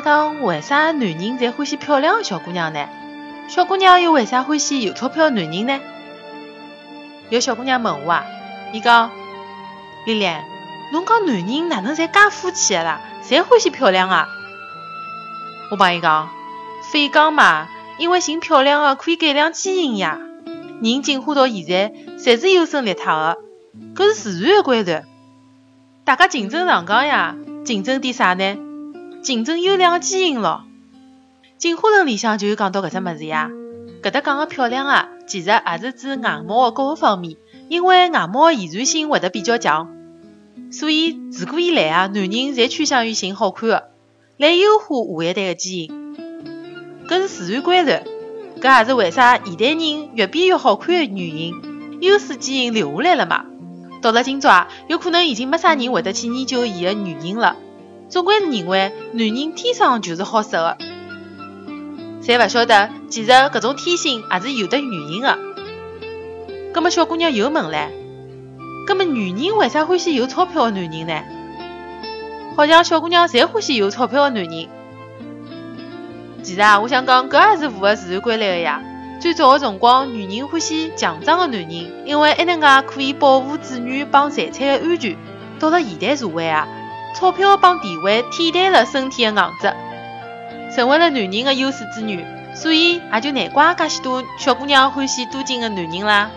讲，为啥男人侪欢喜漂亮的小姑娘呢？小姑娘又为啥欢喜有钞票的男人呢？有小姑娘问我啊，伊讲，丽丽，侬讲男人哪能侪介肤浅的啦？侪欢喜漂亮啊？我帮伊讲，废讲嘛，因为寻漂亮的可以改良基因呀。人进化到现在，侪是优胜劣汰的，搿是自然的规律。大家竞争上岗呀，竞争点啥呢？竞争优良的基因咯。进化论里向就有讲到搿只物事呀。搿搭讲个漂亮啊，其实也是指外貌的各个方面，因为外貌遗传性会得比较强，所以自古以来啊，男人侪趋向于寻好看的，来优化下一代的基因。搿是自然规律，搿也是为啥现代人越变越好看的原因，优势基因留下来了嘛。到了今朝啊，有可能已经没啥人会得去研究伊的原因了。总归是认为男人天生就是好色的，侪勿晓得其实搿种天性也是有的原因的。葛末小姑娘又问唻，葛末女人为啥欢喜有钞票的男人呢？好像小姑娘侪欢喜有钞票的男人。其实啊，我想讲搿也是符合自然规律的呀。最早的辰光，女人欢喜强壮的男人，因为埃能介可以保护子女帮财产的安全。到了现代社会啊，钞票帮地位替代了身体的硬质，成为了男人的优势资源，所以也就难怪介许多小姑娘欢喜多金的男人啦。